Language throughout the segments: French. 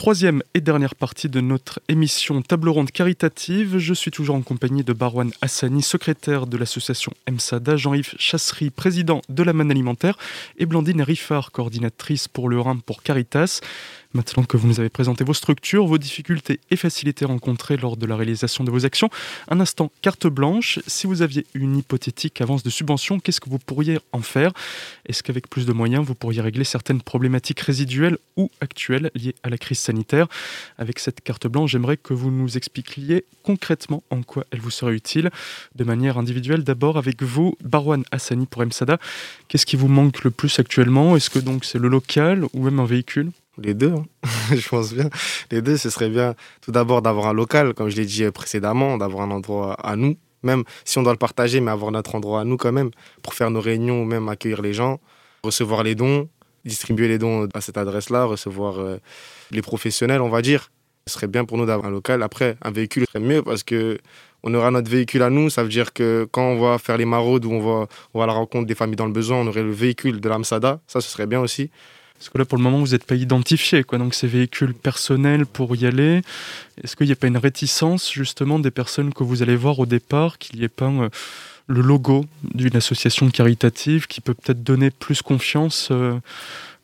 troisième et dernière partie de notre émission Table ronde caritative. Je suis toujours en compagnie de Barwan Hassani, secrétaire de l'association MSADA, Jean-Yves Chassery, président de la manne alimentaire, et Blandine Riffard, coordinatrice pour le Rhin pour Caritas. Maintenant que vous nous avez présenté vos structures, vos difficultés et facilités rencontrées lors de la réalisation de vos actions, un instant carte blanche. Si vous aviez une hypothétique avance de subvention, qu'est-ce que vous pourriez en faire? Est-ce qu'avec plus de moyens, vous pourriez régler certaines problématiques résiduelles ou actuelles liées à la crise sanitaire? Avec cette carte blanche, j'aimerais que vous nous expliquiez concrètement en quoi elle vous serait utile, de manière individuelle. D'abord avec vous, Barwan Hassani pour MSADA. Qu'est-ce qui vous manque le plus actuellement? Est-ce que donc c'est le local ou même un véhicule? Les deux, hein. je pense bien. Les deux, ce serait bien tout d'abord d'avoir un local, comme je l'ai dit précédemment, d'avoir un endroit à nous, même si on doit le partager, mais avoir notre endroit à nous quand même, pour faire nos réunions ou même accueillir les gens, recevoir les dons, distribuer les dons à cette adresse-là, recevoir euh, les professionnels, on va dire. Ce serait bien pour nous d'avoir un local. Après, un véhicule serait mieux parce que on aura notre véhicule à nous. Ça veut dire que quand on va faire les maraudes ou on va, on va à la rencontre des familles dans le besoin, on aurait le véhicule de l'AMSADA. Ça, ce serait bien aussi. Parce que là, pour le moment, vous n'êtes pas identifié, quoi. Donc, ces véhicules personnels pour y aller. Est-ce qu'il n'y a pas une réticence, justement, des personnes que vous allez voir au départ, qu'il n'y ait pas euh, le logo d'une association caritative qui peut peut-être donner plus confiance, euh,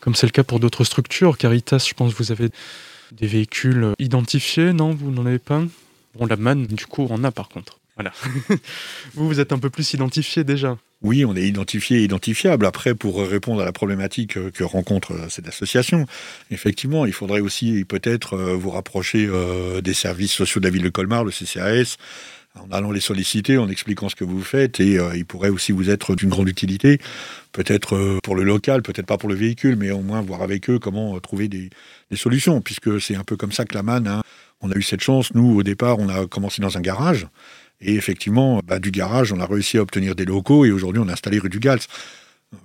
comme c'est le cas pour d'autres structures? Caritas, je pense vous avez des véhicules identifiés, non? Vous n'en avez pas? Bon, la MAN, du coup, on en a par contre. Voilà. vous, vous êtes un peu plus identifié déjà. Oui, on est identifié et identifiable. Après, pour répondre à la problématique que rencontre euh, cette association, effectivement, il faudrait aussi peut-être euh, vous rapprocher euh, des services sociaux de la ville de Colmar, le CCAS, en allant les solliciter, en expliquant ce que vous faites, et ils pourraient aussi vous être d'une grande utilité, peut-être pour le local, peut-être pas pour le véhicule, mais au moins voir avec eux comment trouver des, solutions, puisque c'est un peu comme ça que la manne, hein. on a eu cette chance, nous, au départ, on a commencé dans un garage, et effectivement, bah, du garage, on a réussi à obtenir des locaux et aujourd'hui, on a installé rue du Gals.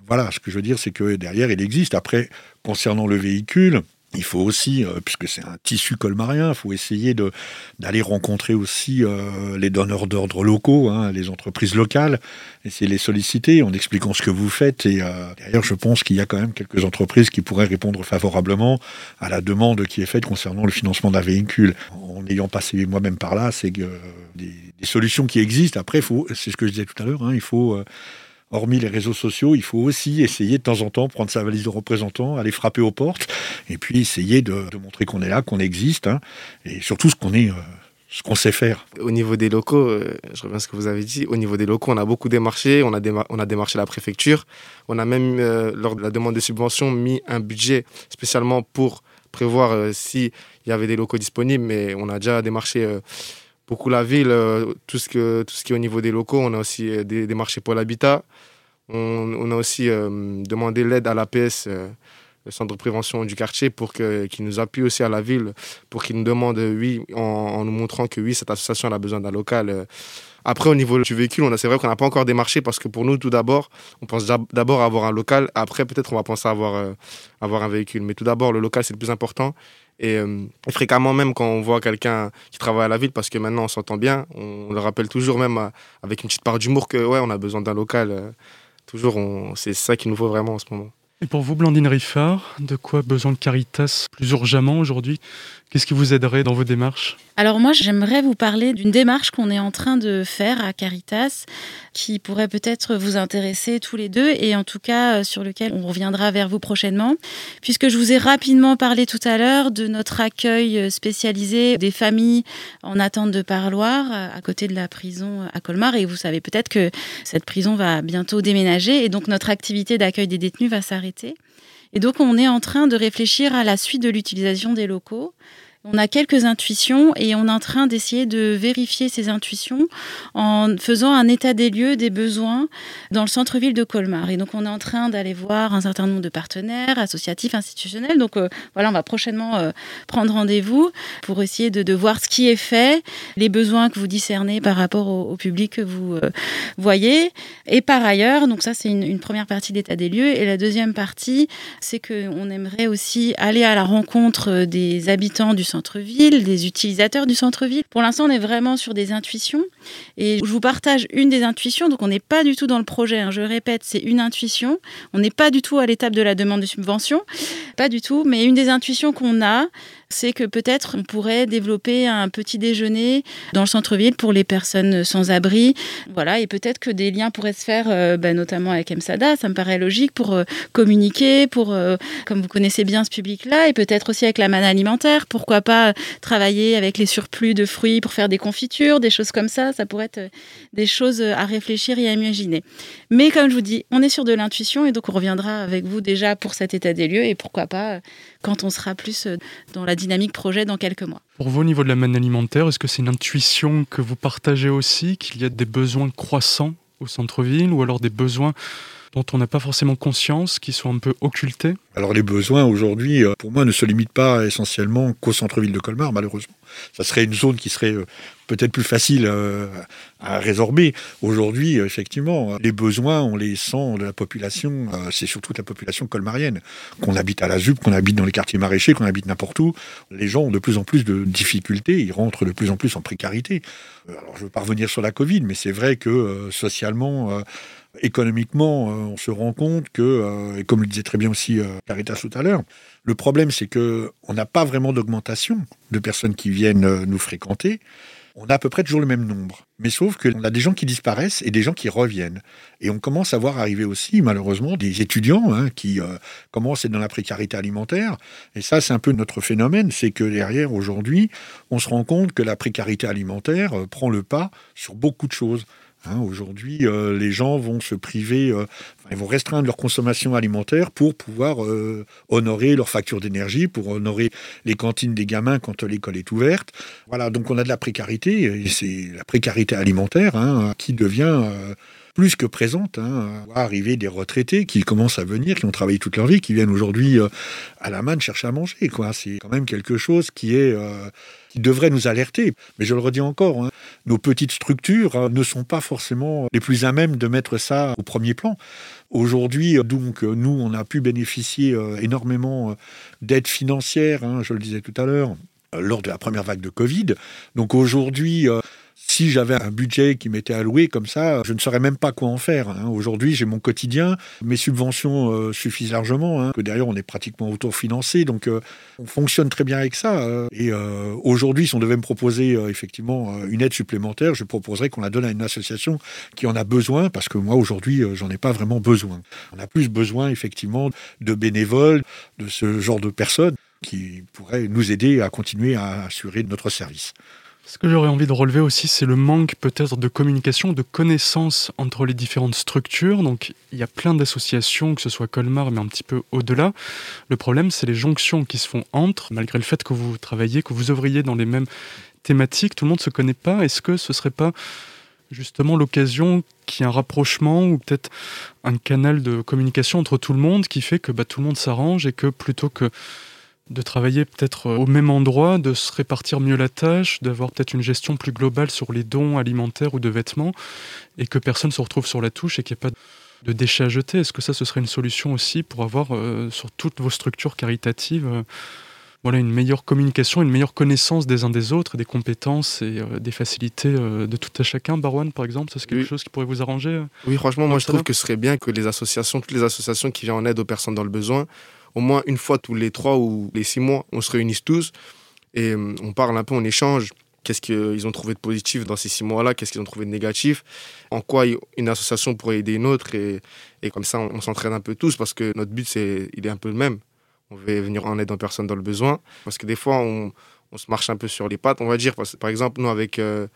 Voilà, ce que je veux dire, c'est que derrière, il existe. Après, concernant le véhicule, il faut aussi, euh, puisque c'est un tissu colmarien, il faut essayer d'aller rencontrer aussi euh, les donneurs d'ordre locaux, hein, les entreprises locales, essayer de les solliciter en expliquant ce que vous faites. Et euh, derrière, je pense qu'il y a quand même quelques entreprises qui pourraient répondre favorablement à la demande qui est faite concernant le financement d'un véhicule. En ayant passé moi-même par là, c'est des, des, solutions qui existent. Après, c'est ce que je disais tout à l'heure, hein, il faut hormis les réseaux sociaux, il faut aussi essayer de temps en temps prendre sa valise de représentant, aller frapper aux portes, et puis essayer de, montrer qu'on est là, qu'on existe, hein, et surtout ce qu'on est. Euh, ce qu'on sait faire. Au niveau des locaux, euh, je reviens à ce que vous avez dit, au niveau des locaux, on a beaucoup démarché, on a, on a démarché la préfecture, on a même, euh, lors de la demande de subvention, mis un budget spécialement pour prévoir s'il y avait des locaux disponibles, mais on a déjà démarché beaucoup la ville, euh, tout, ce que, tout ce qui est au niveau des locaux. On a aussi euh, des, marchés pour l'habitat. On, a aussi euh, demandé l'aide à l'APS, le centre de prévention du quartier, pour qu'il nous appuie aussi à la ville, pour qu'il nous demande, oui, en, nous montrant que oui, cette association a besoin d'un local. Après, au niveau du véhicule, c'est vrai qu'on n'a pas encore démarché parce que pour nous, tout d'abord, on pense d'abord avoir un local. Après, peut-être, on va penser à avoir, avoir un véhicule. Mais tout d'abord, le local, c'est le plus important. Euh, et, fréquemment, même quand on voit quelqu'un qui travaille à la ville, parce que maintenant on s'entend bien, on, le rappelle toujours, même euh, avec une petite part d'humour, que ouais, on a besoin d'un local. Euh, toujours, c'est ça qu'il nous faut vraiment en ce moment. Et pour vous, Blandine Riffard, de quoi besoin de Caritas plus urgemment aujourd'hui? Qu'est-ce qui vous aiderait dans vos démarches? Alors moi, j'aimerais vous parler d'une démarche qu'on est en train de faire à Caritas, qui pourrait peut-être vous intéresser tous les deux, et en tout cas euh, sur lequel on reviendra vers vous prochainement, puisque je vous ai rapidement parlé tout à l'heure de notre accueil euh, spécialisé des familles en attente de parloir euh, à côté de la prison à Colmar, et vous savez peut-être que cette prison va bientôt déménager, et donc notre activité d'accueil des détenus va s'arrêter. Et donc, on est en train de réfléchir à la suite de l'utilisation des locaux. On a quelques intuitions et on est en train d'essayer de vérifier ces intuitions en faisant un état des lieux des besoins dans le centre-ville de Colmar. Et donc on est en train d'aller voir un certain nombre de partenaires associatifs, institutionnels. Donc euh, voilà, on va prochainement euh, prendre rendez-vous pour essayer de, voir ce qui est fait, les besoins que vous discernez par rapport au, public que vous euh, voyez. Et par ailleurs, donc ça c'est une, une, première partie d'état des lieux. Et la deuxième partie, c'est qu'on aimerait aussi aller à la rencontre des habitants du centre-ville, des utilisateurs du centre-ville. Pour l'instant, on est vraiment sur des intuitions. Et je vous partage une des intuitions. Donc, on n'est pas du tout dans le projet. Hein. Je répète, c'est une intuition. On n'est pas du tout à l'étape de la demande de subvention. Pas du tout. Mais une des intuitions qu'on a, c'est que peut-être on pourrait développer un petit déjeuner dans le centre-ville pour les personnes sans abri. Voilà, et peut-être que des liens pourraient se faire, euh, bah, notamment avec MSADA, ça me paraît logique, pour euh, communiquer, pour, euh, comme vous connaissez bien ce public-là, et peut-être aussi avec la manne alimentaire. Pourquoi pas travailler avec les surplus de fruits pour faire des confitures, des choses comme ça. Ça pourrait être des choses à réfléchir et à imaginer. Mais comme je vous dis, on est sur de l'intuition, et donc on reviendra avec vous déjà pour cet état des lieux, et pourquoi pas quand on sera plus dans la dynamique projet dans quelques mois. Pour vous, au niveau de la manne alimentaire, est-ce que c'est une intuition que vous partagez aussi, qu'il y a des besoins croissants au centre-ville ou alors des besoins dont on n'a pas forcément conscience, qui sont un peu occultés Alors les besoins aujourd'hui, euh, pour moi, ne se limitent pas essentiellement qu'au centre-ville de Colmar, malheureusement. Ça serait une zone qui serait euh, peut-être plus facile euh, à résorber. Aujourd'hui, effectivement, les besoins, on les sent de la population, c'est surtout la population colmarienne. Qu'on habite à la ZUP, qu'on habite dans les quartiers maraîchers, qu'on habite n'importe où, les gens ont de plus en plus de difficultés, ils rentrent de plus en plus en précarité. Alors je veux pas revenir sur la Covid, mais c'est vrai que socialement économiquement, euh, on se rend compte que, euh, et comme le disait très bien aussi euh, Caritas tout à l'heure, le problème c'est que on n'a pas vraiment d'augmentation de personnes qui viennent nous fréquenter. On a à peu près toujours le même nombre. Mais sauf qu'on a des gens qui disparaissent et des gens qui reviennent. Et on commence à voir arriver aussi, malheureusement, des étudiants hein, qui commencent à être dans la précarité alimentaire. Et ça, c'est un peu notre phénomène. C'est que derrière, aujourd'hui, on se rend compte que la précarité alimentaire prend le pas sur beaucoup de choses. Hein, aujourd'hui, euh, les gens vont se priver, euh, ils vont restreindre leur consommation alimentaire pour pouvoir euh, honorer leur facture d'énergie, pour honorer les cantines des gamins quand l'école est ouverte. Voilà, donc on a de la précarité, et c'est la précarité alimentaire hein, qui devient plus que présente. Hein, arriver des retraités qui commencent à venir, qui ont travaillé toute leur vie, qui viennent aujourd'hui à la manne chercher à manger. Quoi. C'est quand même quelque chose qui est qui devrait nous alerter. Mais je le redis encore, hein, nos petites structures hein, ne sont pas forcément les plus à même de mettre ça au premier plan. Aujourd'hui, donc, nous, on a pu bénéficier euh, énormément euh, d'aides financières, hein, je le disais tout à l'heure, euh, lors de la première vague de Covid. Donc aujourd'hui, si j'avais un budget qui m'était alloué comme ça, je ne saurais même pas quoi en faire. Hein. Aujourd'hui, j'ai mon quotidien, mes subventions euh, suffisent largement, hein, que derrière on est pratiquement autofinancé, donc euh, on fonctionne très bien avec ça. Euh. et aujourd'hui, si on devait me proposer effectivement une aide supplémentaire, je proposerais qu'on la donne à une association qui en a besoin, parce que moi aujourd'hui, j'en ai pas vraiment besoin. On a plus besoin effectivement de bénévoles, de ce genre de personnes qui pourraient nous aider à continuer à assurer notre service. Ce que j'aurais envie de relever aussi, c'est le manque peut-être de communication, de connaissances entre les différentes structures. Donc il y a plein d'associations, que ce soit Colmar, mais un petit peu au-delà. Le problème, c'est les jonctions qui se font entre, malgré le fait que vous travaillez, que vous ouvriez dans les mêmes thématiques, tout le monde ne se connaît pas. Est-ce que ce serait pas justement l'occasion qu'il y ait un rapprochement ou peut-être un canal de communication entre tout le monde qui fait que bah, tout le monde s'arrange et que plutôt que de travailler peut-être euh, au même endroit, de se répartir mieux la tâche, d'avoir peut-être une gestion plus globale sur les dons alimentaires ou de vêtements, et que personne ne se retrouve sur la touche et qu'il n'y ait pas de déchets à jeter. Est-ce que ça, ce serait une solution aussi pour avoir euh, sur toutes vos structures caritatives euh, voilà, une meilleure communication, une meilleure connaissance des uns des autres, des compétences et des facilités de tout à chacun? Barwan, par exemple, c'est quelque chose qui pourrait vous arranger Oui, franchement, moi je trouve que ce serait bien que les associations, toutes les associations qui viennent en aide aux personnes dans le besoin, au moins une fois tous les trois ou les six mois, on se réunisse tous et euh, on parle un peu, on échange. Qu'est-ce qu'ils ont trouvé de positif dans ces six mois-là? Qu'est-ce qu'ils ont trouvé de négatif? En quoi une association pourrait aider une autre? Et, et comme ça, on, s'entraîne un peu tous parce que notre but, c'est, il est un peu le même. On veut venir en aide aux personnes dans le besoin. Parce que des fois, on, on se marche un peu sur les pattes, on va dire. par exemple, nous, avec euh,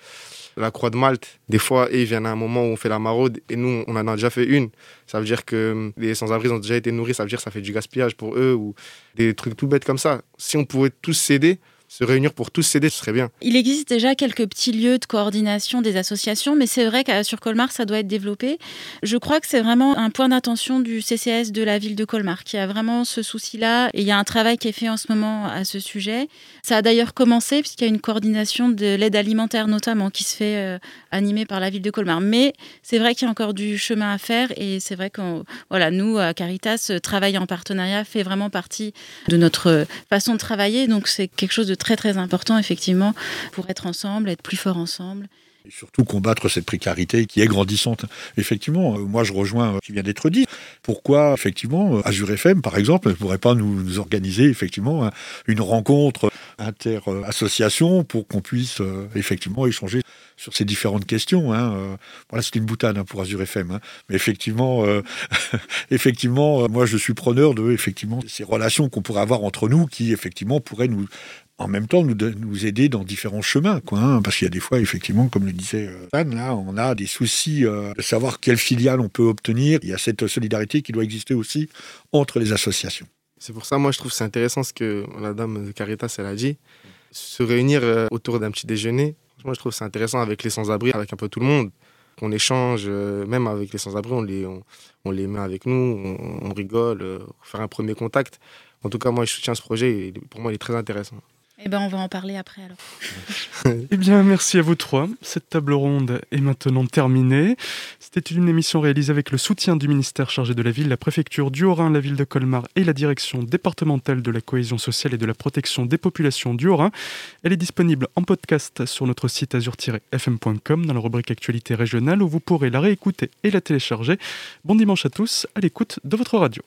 la Croix de Malte, des fois, ils viennent à un moment où on fait la maraude et nous, on en a déjà fait une. Ça veut dire que euh, les sans-abri ont déjà été nourris, ça veut dire que ça fait du gaspillage pour eux ou des trucs tout bêtes comme ça. Si on pouvait tous s'aider, se réunir pour tous s'aider, ce serait bien. Il existe déjà quelques petits lieux de coordination des associations, mais c'est vrai qu'à sur Colmar, ça doit être développé. Je crois que c'est vraiment un point d'attention du CCS de la ville de Colmar, qui a vraiment ce souci-là. Et il y a un travail qui est fait en ce moment à ce sujet. Ça a d'ailleurs commencé, puisqu'il y a une coordination de l'aide alimentaire notamment, qui se fait euh, animée par la ville de Colmar. Mais c'est vrai qu'il y a encore du chemin à faire, et c'est vrai que voilà, nous, à Caritas, travailler en partenariat fait vraiment partie de notre façon de travailler. Donc c'est quelque chose de très très très important effectivement pour être ensemble, être plus fort ensemble. Et surtout combattre cette précarité qui est grandissante. Effectivement, euh, moi je rejoins ce qui vient d'être dit. Pourquoi, effectivement, Azure FM, par exemple, ne pourrait pas nous, organiser effectivement une rencontre inter-association pour qu'on puisse euh, effectivement échanger sur ces différentes questions. Hein. Euh, voilà, c'est une boutade hein, pour Azure FM. Hein. Mais effectivement, effectivement, moi je suis preneur de effectivement ces relations qu'on pourrait avoir entre nous qui effectivement pourraient nous en même temps nous, aider dans différents chemins, quoi, parce qu'il y a des fois, effectivement, comme le disait Anne, euh, là, on a des soucis euh, de savoir quelle filiale on peut obtenir. Il y a cette solidarité qui doit exister aussi entre les associations. C'est pour ça, moi, je trouve c'est intéressant ce que la dame de Caritas, a dit. Se réunir euh, autour d'un petit déjeuner, moi, je trouve c'est intéressant avec les sans-abri, avec un peu tout le monde. Qu'on échange, même avec les sans-abri, on les, on, les met avec nous, on, rigole, faire un premier contact. En tout cas, moi, je soutiens ce projet et pour moi, il est très intéressant. Eh ben, on va en parler après alors. eh bien, merci à vous trois. Cette table ronde est maintenant terminée. C'était une émission réalisée avec le soutien du ministère chargé de la ville, la préfecture du Haut-Rhin, la ville de Colmar et la direction départementale de la cohésion sociale et de la protection des populations du Haut-Rhin. Elle est disponible en podcast sur notre site azur-fm.com dans la rubrique actualité régionale où vous pourrez la réécouter et la télécharger. Bon dimanche à tous à l'écoute de votre radio.